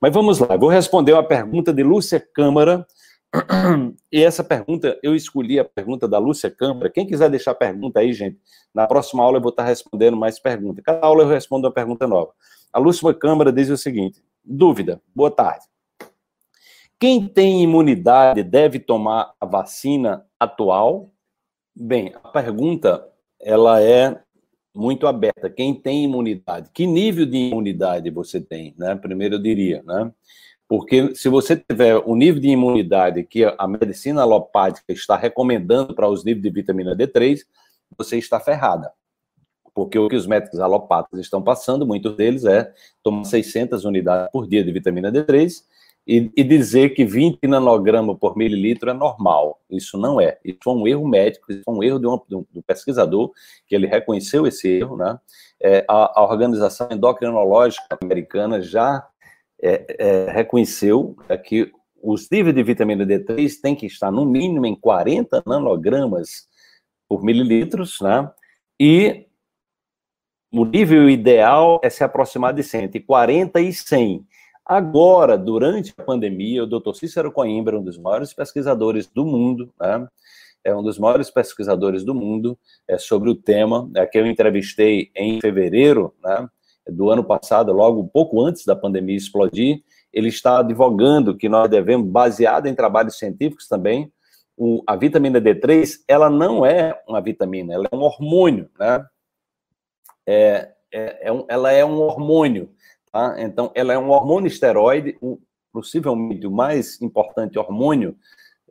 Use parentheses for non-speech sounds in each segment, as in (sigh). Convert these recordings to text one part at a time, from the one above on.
Mas vamos lá, vou responder uma pergunta de Lúcia Câmara, (clears throat) e essa pergunta, eu escolhi a pergunta da Lúcia Câmara. Quem quiser deixar pergunta aí, gente, na próxima aula eu vou estar respondendo mais perguntas. Cada aula eu respondo uma pergunta nova. A Lúcia Câmara diz o seguinte: dúvida, boa tarde. Quem tem imunidade deve tomar a vacina atual? Bem, a pergunta ela é muito aberta. Quem tem imunidade? Que nível de imunidade você tem? Né? Primeiro eu diria, né? Porque se você tiver o nível de imunidade que a medicina alopática está recomendando para os níveis de vitamina D3, você está ferrada. Porque o que os médicos alopatas estão passando, muitos deles, é tomar 600 unidades por dia de vitamina D3 e, e dizer que 20 nanogramas por mililitro é normal. Isso não é. Isso é um erro médico, isso é um erro de um, pesquisador, que ele reconheceu esse erro. Né? É, a, a Organização Endocrinológica Americana já é, é, reconheceu é, que os níveis de vitamina D3 têm que estar no mínimo em 40 nanogramas por mililitros, né? E o nível ideal é se aproximar de 100, entre 40 e 100. Agora, durante a pandemia, o Dr. Cícero Coimbra, um dos maiores pesquisadores do mundo, né? é um dos maiores pesquisadores do mundo é, sobre o tema, é, que eu entrevistei em fevereiro, né? do ano passado, logo um pouco antes da pandemia explodir, ele está advogando que nós devemos, baseado em trabalhos científicos também, o, a vitamina D3, ela não é uma vitamina, ela é um hormônio, né? É, é, é um, ela é um hormônio, tá? Então, ela é um hormônio esteroide, o, possivelmente o mais importante hormônio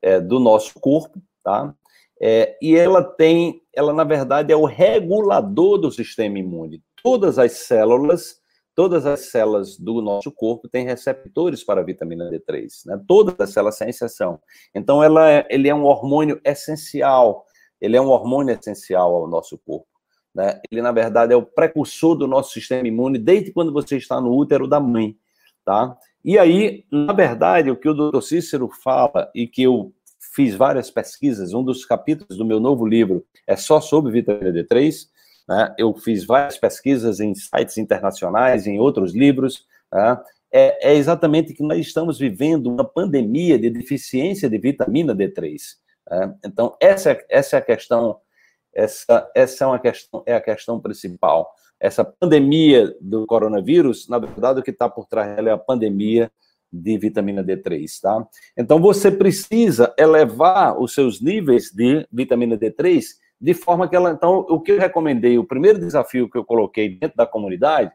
é, do nosso corpo, tá? É, e ela tem, ela na verdade é o regulador do sistema imune todas as células, todas as células do nosso corpo têm receptores para a vitamina D3, né? Todas as células sem exceção. Então, ela é, ele é um hormônio essencial, ele é um hormônio essencial ao nosso corpo. Né? Ele, na verdade, é o precursor do nosso sistema imune desde quando você está no útero da mãe, tá? E aí, na verdade, o que o doutor Cícero fala e que eu fiz várias pesquisas, um dos capítulos do meu novo livro é só sobre vitamina D3, né? Eu fiz várias pesquisas em sites internacionais, em outros livros. Né? É, é, exatamente que nós estamos vivendo uma pandemia de deficiência de vitamina D3. Né? Então, essa, é, essa é a questão, essa, essa é, uma questão, é a questão principal. Essa pandemia do coronavírus, na verdade, o que está por trás dela é a pandemia de vitamina D3, tá? Então, você precisa elevar os seus níveis de vitamina D3 de forma que ela, então, o que eu recomendei, o primeiro desafio que eu coloquei dentro da comunidade,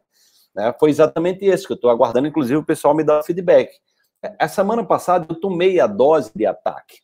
né, foi exatamente esse, que eu estou aguardando, inclusive, o pessoal me dar feedback. A semana passada eu tomei a dose de ataque.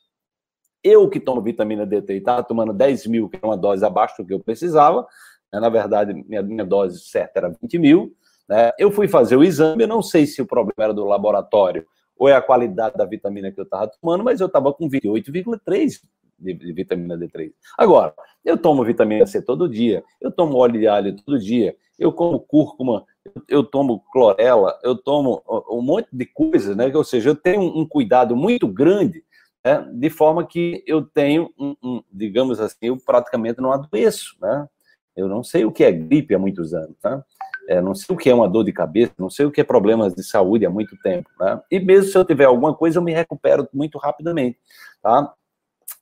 Eu que tomo vitamina D3, estava tomando 10 mil, que é uma dose abaixo do que eu precisava, né, na verdade, minha, minha dose certa era 20 mil, né, eu fui fazer o exame, eu não sei se o problema era do laboratório ou é a qualidade da vitamina que eu estava tomando, mas eu estava com 28,3 de, de, vitamina D3. Agora, eu tomo vitamina C todo dia, eu tomo óleo de alho todo dia, eu como cúrcuma, eu, tomo clorela, eu tomo um monte de coisas, né? Ou seja, eu tenho um cuidado muito grande, né? de forma que eu tenho, um, um, digamos assim, eu praticamente não adoeço, né? Eu não sei o que é gripe há muitos anos, tá? É, não sei o que é uma dor de cabeça, não sei o que é problemas de saúde há muito tempo, né? E mesmo se eu tiver alguma coisa, eu me recupero muito rapidamente, tá?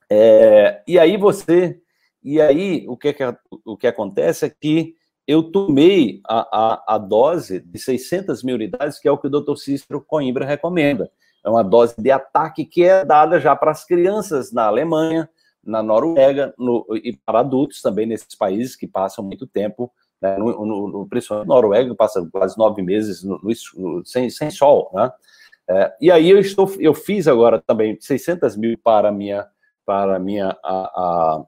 É, e aí você, e aí o que, que, o que acontece é que eu tomei a, a, a, dose de 600 mil unidades, que é o que o Dr. Cícero Coimbra recomenda. É uma dose de ataque que é dada já para as crianças na Alemanha, na Noruega no, e para adultos também nesses países que passam muito tempo, né, no, no, no, principalmente Noruega, passa quase nove meses no, sem, sem sol. Né? É, e aí eu, estou, eu fiz agora também 600 mil para minha para, minha, a, a,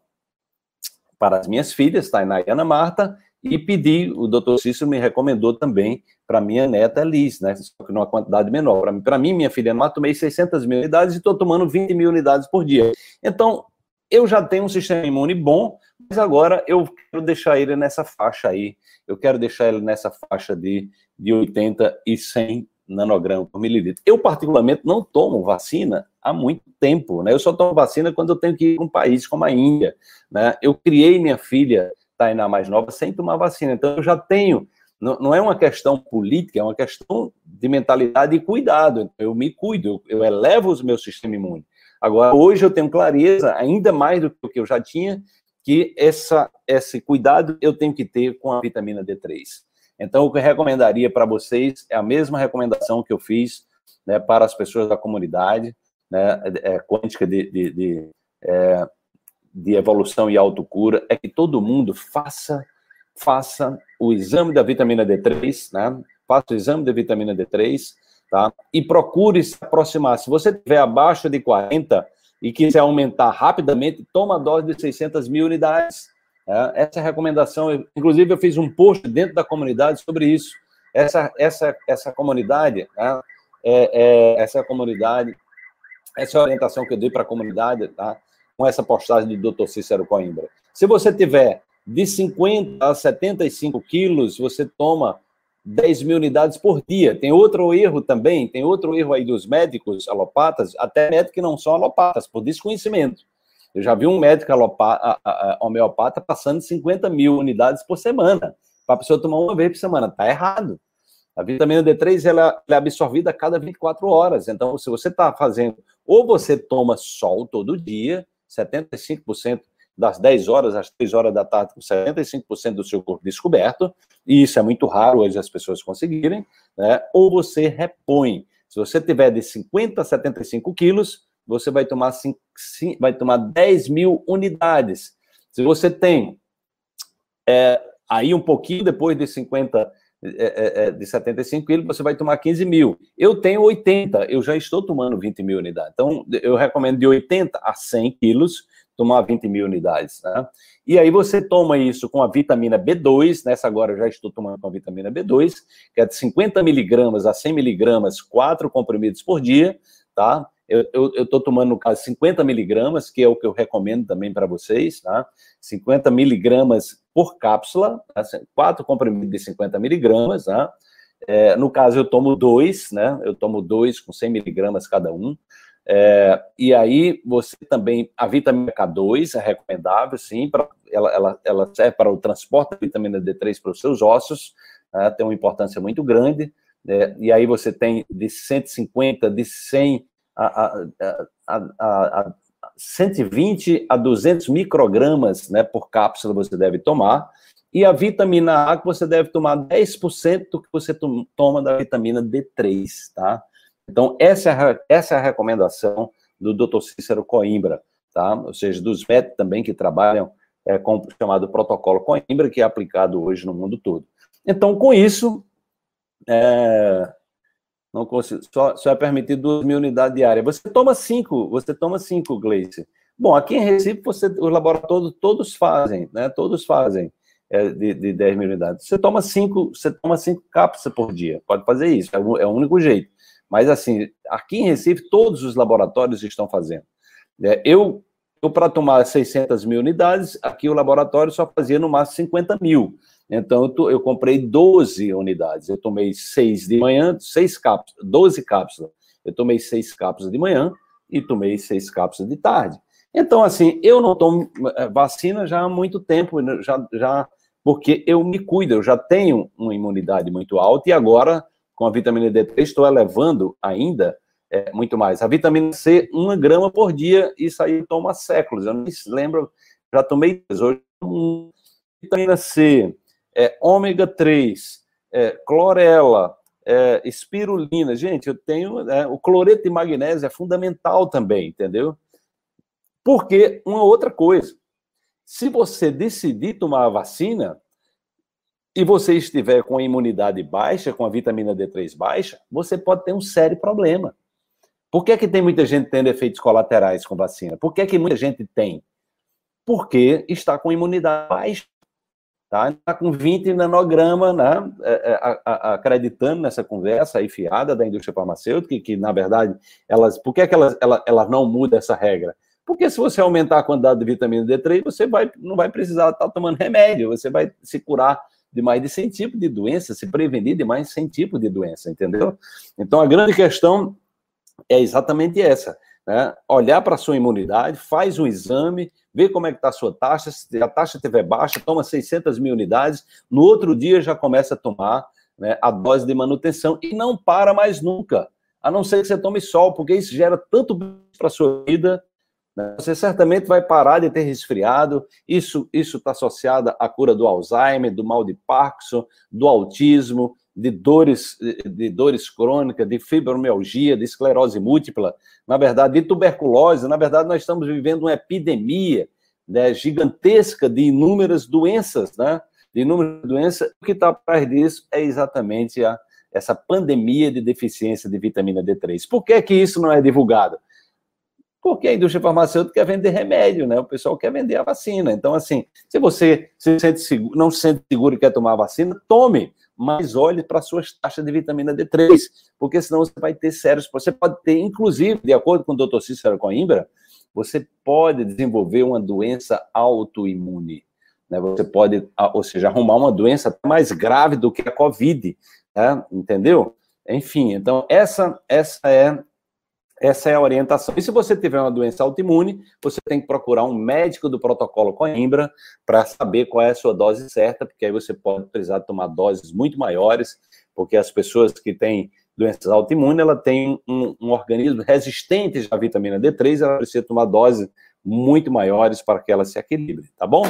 para as minhas filhas, Tainá e Ana Marta, e pedi, o doutor Cícero me recomendou também para minha neta Liz, né, só que numa quantidade menor. Para mim, minha filha Ana tomei 600 mil unidades e estou tomando 20 mil unidades por dia. Então, eu já tenho um sistema imune bom, mas agora eu quero deixar ele nessa faixa aí, eu quero deixar ele nessa faixa de, de 80 e 100 nanogramas por mililitro. Eu, particularmente, não tomo vacina há muito tempo, né? Eu só tomo vacina quando eu tenho que ir para um país como a Índia, né? Eu criei minha filha, Tainá mais nova, sem tomar vacina. Então, eu já tenho não, não é uma questão política, é uma questão de mentalidade e cuidado. Eu me cuido, eu, eu elevo o meu sistema imune. Agora, hoje eu tenho clareza, ainda mais do que eu já tinha, que essa, esse cuidado eu tenho que ter com a vitamina D3. Então, o que eu recomendaria para vocês é a mesma recomendação que eu fiz né, para as pessoas da comunidade, né, é, quântica de, de, de, é, de evolução e autocura, é que todo mundo faça, faça o exame da vitamina D3, né, faça o exame da vitamina D3, tá, e procure se aproximar. Se você estiver abaixo de 40 e quiser aumentar rapidamente, toma a dose de 600 mil unidades, é, essa é a recomendação, inclusive eu fiz um post dentro da comunidade sobre isso. Essa, essa, essa comunidade, né, é, é, essa comunidade, essa orientação que eu dei para a comunidade, tá, com essa postagem do Dr. Cícero Coimbra. Se você tiver de 50 a 75 quilos, você toma 10 mil unidades por dia. Tem outro erro também, tem outro erro aí dos médicos alopatas, até médicos que não são alopatas, por desconhecimento. Eu já vi um médico alopata, homeopata passando 50 mil unidades por semana, para a pessoa tomar uma vez por semana. Está errado. A vitamina D3 ela, é absorvida a cada 24 horas. Então, se você está fazendo, ou você toma sol todo dia, 75% das 10 horas às 3 horas da tarde, com 75% do seu corpo descoberto, e isso é muito raro hoje as pessoas conseguirem, né? ou você repõe. Se você tiver de 50 a 75 quilos, você vai tomar, cinco, vai tomar 10 mil unidades. Se você tem é, aí um pouquinho depois de 50, é, é, é, de 75 quilos, você vai tomar 15 mil. Eu tenho 80, eu já estou tomando 20 mil unidades. Então, eu recomendo de 80 a 100 quilos tomar 20 mil unidades. Né? E aí você toma isso com a vitamina B2, nessa agora eu já estou tomando com a vitamina B2, que é de 50 miligramas a 100 miligramas, quatro comprimidos por dia, tá? Eu estou tomando, no caso, 50 miligramas, que é o que eu recomendo também para vocês, tá? 50 miligramas por cápsula, tá? quatro comprimidos de 50 miligramas, tá? É, no caso, eu tomo dois, né? Eu tomo dois com 100 miligramas cada um. É, e aí, você também, a vitamina K2 é recomendável, sim, pra, ela, ela, ela serve para o transporte da vitamina D3 para os seus ossos, né? tem uma importância muito grande. É, e aí, você tem de 150, de 100 a, a, a, a 120 a 200 microgramas né, por cápsula você deve tomar, e a vitamina A que você deve tomar 10% do que você toma da vitamina D3, tá? Então, essa é essa é a recomendação do Dr. Cícero Coimbra, tá? Ou seja, dos médicos também que trabalham é, com o chamado protocolo Coimbra, que é aplicado hoje no mundo todo. Então, com isso, é, não consigo, só, só é permitido 2 mil unidades diárias. Você toma cinco, você toma cinco, Gleice. Bom, aqui em Recife, você, os laboratórios todos fazem, né? Todos fazem é, de, de 10 mil unidades. Você toma cinco, você toma cinco cápsulas por dia. Pode fazer isso, é o, é o único jeito. Mas, assim, aqui em Recife, todos os laboratórios estão fazendo. É, eu, eu para tomar 600 mil unidades, aqui o laboratório só fazia no máximo 50 mil. Então, eu, comprei 12 unidades. Eu tomei 6 de manhã, 6 cápsulas, 12 cápsulas. Eu tomei 6 cápsulas de manhã e tomei 6 cápsulas de tarde. Então, assim, eu não tomo eh, vacina já há muito tempo, né, já, já porque eu me cuido, eu já tenho uma imunidade muito alta e agora, com a vitamina D3, estou elevando ainda é, muito mais. A vitamina C, uma grama por dia, isso aí há séculos. Eu nem lembro, já tomei hoje. Vitamina C, é, ômega 3, é, clorela, é, espirulina. Gente, eu tenho. É, o cloreto de magnésio é fundamental também, entendeu? Porque uma outra coisa. Se você decidir tomar a vacina e você estiver com a imunidade baixa, com a vitamina D3 baixa, você pode ter um sério problema. Por que, é que tem muita gente tendo efeitos colaterais com vacina? Por que, é que muita gente tem? Porque está com imunidade baixa. Tá? Está com 20 nanograma, né? É, é, acreditando nessa conversa aí fiada da indústria farmacêutica, que, que na verdade, elas. Por que, é que elas, elas, elas não mudam essa regra? Porque se você aumentar a quantidade de vitamina D3, você vai, não vai precisar estar tomando remédio, você vai se curar de mais de 100 tipos de doença, se prevenir de mais de 100 tipos de doença, entendeu? Então, a grande questão é exatamente essa. Né, olhar para a sua imunidade, faz um exame, vê como é que está a sua taxa, se a taxa estiver baixa, toma 600 mil unidades, no outro dia já começa a tomar né, a dose de manutenção e não para mais nunca, a não ser que você tome sol, porque isso gera tanto para a sua vida, né, você certamente vai parar de ter resfriado, isso está associado à cura do Alzheimer, do mal de Parkinson, do autismo, de dores, de dores crônicas, de fibromialgia, de esclerose múltipla, na verdade, de tuberculose. Na verdade, nós estamos vivendo uma epidemia né, gigantesca de inúmeras doenças, né? De inúmeras doenças. O que está atrás disso é exatamente a, essa pandemia de deficiência de vitamina D3. Por que, que isso não é divulgado? Porque a indústria farmacêutica quer vender remédio, né? O pessoal quer vender a vacina. Então, assim, se você se sente seguro, não se sente seguro e quer tomar a vacina, tome mas olhe para suas taxas de vitamina D3, porque senão você vai ter sérios. Você pode ter, inclusive, de acordo com o Dr. Cícero Coimbra, você pode desenvolver uma doença autoimune. Né? Você pode, ou seja, arrumar uma doença mais grave do que a Covid, né? entendeu? Enfim, então essa, essa é essa é a orientação. E se você tiver uma doença autoimune, você tem que procurar um médico do protocolo Coimbra para saber qual é a sua dose certa, porque aí você pode precisar tomar doses muito maiores, porque as pessoas que têm doenças autoimunes, ela tem um, um organismo resistente à vitamina D3, ela precisa tomar doses muito maiores para que ela se equilibre, tá bom?